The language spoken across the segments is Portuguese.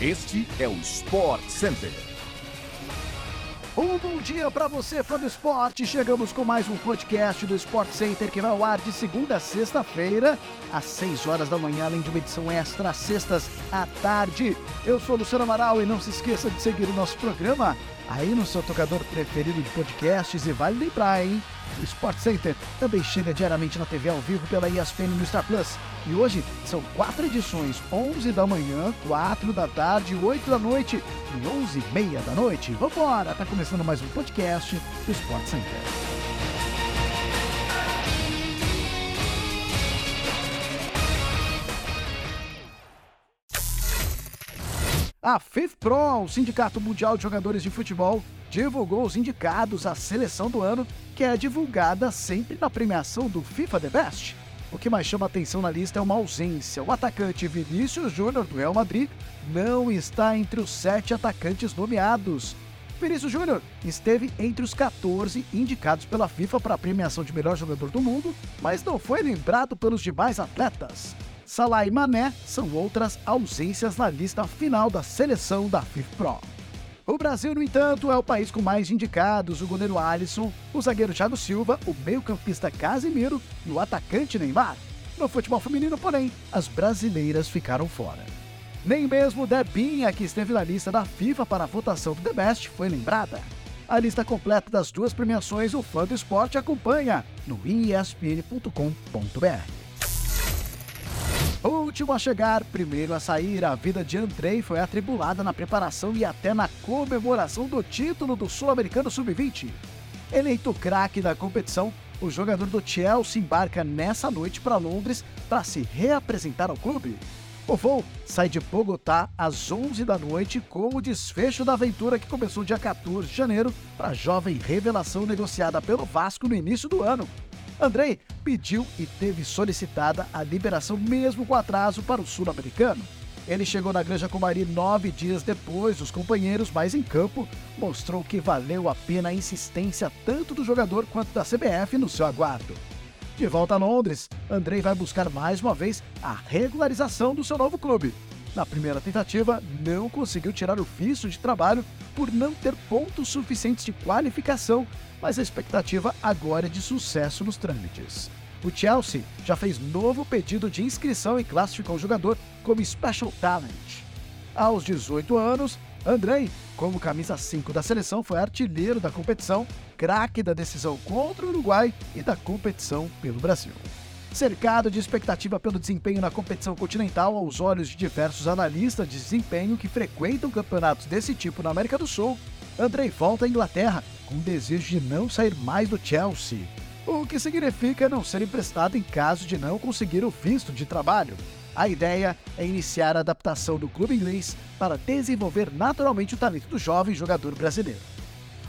Este é o Sport Center. Um bom dia para você, fã do esporte. Chegamos com mais um podcast do Sport Center que vai ao ar de segunda a sexta-feira, às 6 horas da manhã, além de uma edição extra às sextas à tarde. Eu sou Luciano Amaral e não se esqueça de seguir o nosso programa aí no seu tocador preferido de podcasts e vale lembrar, hein? O Sport Center também chega diariamente na TV ao vivo pela ESPN no Star Plus. E hoje são quatro edições: 11 da manhã, 4 da tarde, 8 da noite e 11 e meia da noite. Vambora! Tá começando mais um podcast do Sport Center. A FIFPRO, o Sindicato Mundial de Jogadores de Futebol, divulgou os indicados à seleção do ano, que é divulgada sempre na premiação do FIFA The Best. O que mais chama atenção na lista é uma ausência. O atacante Vinícius Júnior do Real Madrid não está entre os sete atacantes nomeados. Vinícius Júnior esteve entre os 14 indicados pela FIFA para a premiação de melhor jogador do mundo, mas não foi lembrado pelos demais atletas. Salah e Mané são outras ausências na lista final da seleção da FIFPRO. O Brasil, no entanto, é o país com mais indicados: o goleiro Alisson, o zagueiro Thiago Silva, o meio-campista Casimiro e o atacante Neymar. No futebol feminino, porém, as brasileiras ficaram fora. Nem mesmo Debinha, que esteve na lista da FIFA para a votação do The Best, foi lembrada. A lista completa das duas premiações o fã do esporte acompanha no espn.com.br. Último a chegar, primeiro a sair, a vida de Andrei foi atribulada na preparação e até na comemoração do título do Sul-Americano Sub-20. Eleito craque da competição, o jogador do Chelsea embarca nessa noite para Londres para se reapresentar ao clube. O voo sai de Bogotá às 11 da noite com o desfecho da aventura que começou dia 14 de janeiro para a jovem revelação negociada pelo Vasco no início do ano. Andrei pediu e teve solicitada a liberação mesmo com atraso para o sul-americano. Ele chegou na Granja Comari nove dias depois dos companheiros, mas em campo mostrou que valeu a pena a insistência tanto do jogador quanto da CBF no seu aguardo. De volta a Londres, Andrei vai buscar mais uma vez a regularização do seu novo clube. Na primeira tentativa, não conseguiu tirar o visto de trabalho por não ter pontos suficientes de qualificação mas a expectativa agora é de sucesso nos trâmites. O Chelsea já fez novo pedido de inscrição e classificou o jogador como Special Talent. Aos 18 anos, Andrei, como camisa 5 da seleção, foi artilheiro da competição, craque da decisão contra o Uruguai e da competição pelo Brasil. Cercado de expectativa pelo desempenho na competição continental aos olhos de diversos analistas de desempenho que frequentam campeonatos desse tipo na América do Sul, Andrei volta à Inglaterra com o desejo de não sair mais do Chelsea, o que significa não ser emprestado em caso de não conseguir o visto de trabalho. A ideia é iniciar a adaptação do clube inglês para desenvolver naturalmente o talento do jovem jogador brasileiro.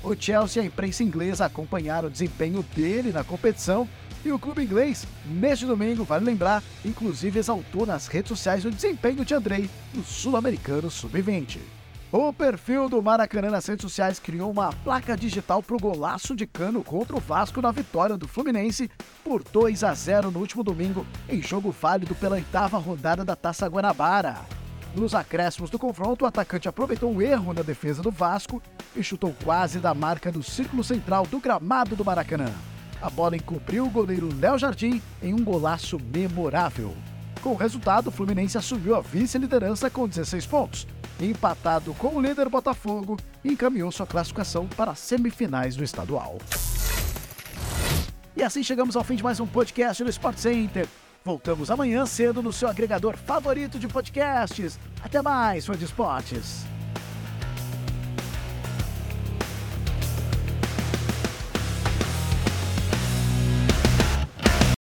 O Chelsea e a imprensa inglesa acompanharam o desempenho dele na competição e o clube inglês, neste domingo, vale lembrar, inclusive exaltou nas redes sociais o desempenho de Andrei no Sul-Americano Sub-20. O perfil do Maracanã nas redes sociais criou uma placa digital para o golaço de cano contra o Vasco na vitória do Fluminense por 2 a 0 no último domingo, em jogo válido pela oitava rodada da Taça Guanabara. Nos acréscimos do confronto, o atacante aproveitou um erro na defesa do Vasco e chutou quase da marca do círculo central do gramado do Maracanã. A bola encobriu o goleiro Léo Jardim em um golaço memorável. Com o resultado, o Fluminense assumiu a vice-liderança com 16 pontos, empatado com o líder Botafogo encaminhou sua classificação para as semifinais do estadual. E assim chegamos ao fim de mais um podcast do Sport Center. Voltamos amanhã cedo no seu agregador favorito de podcasts. Até mais, fã de esportes!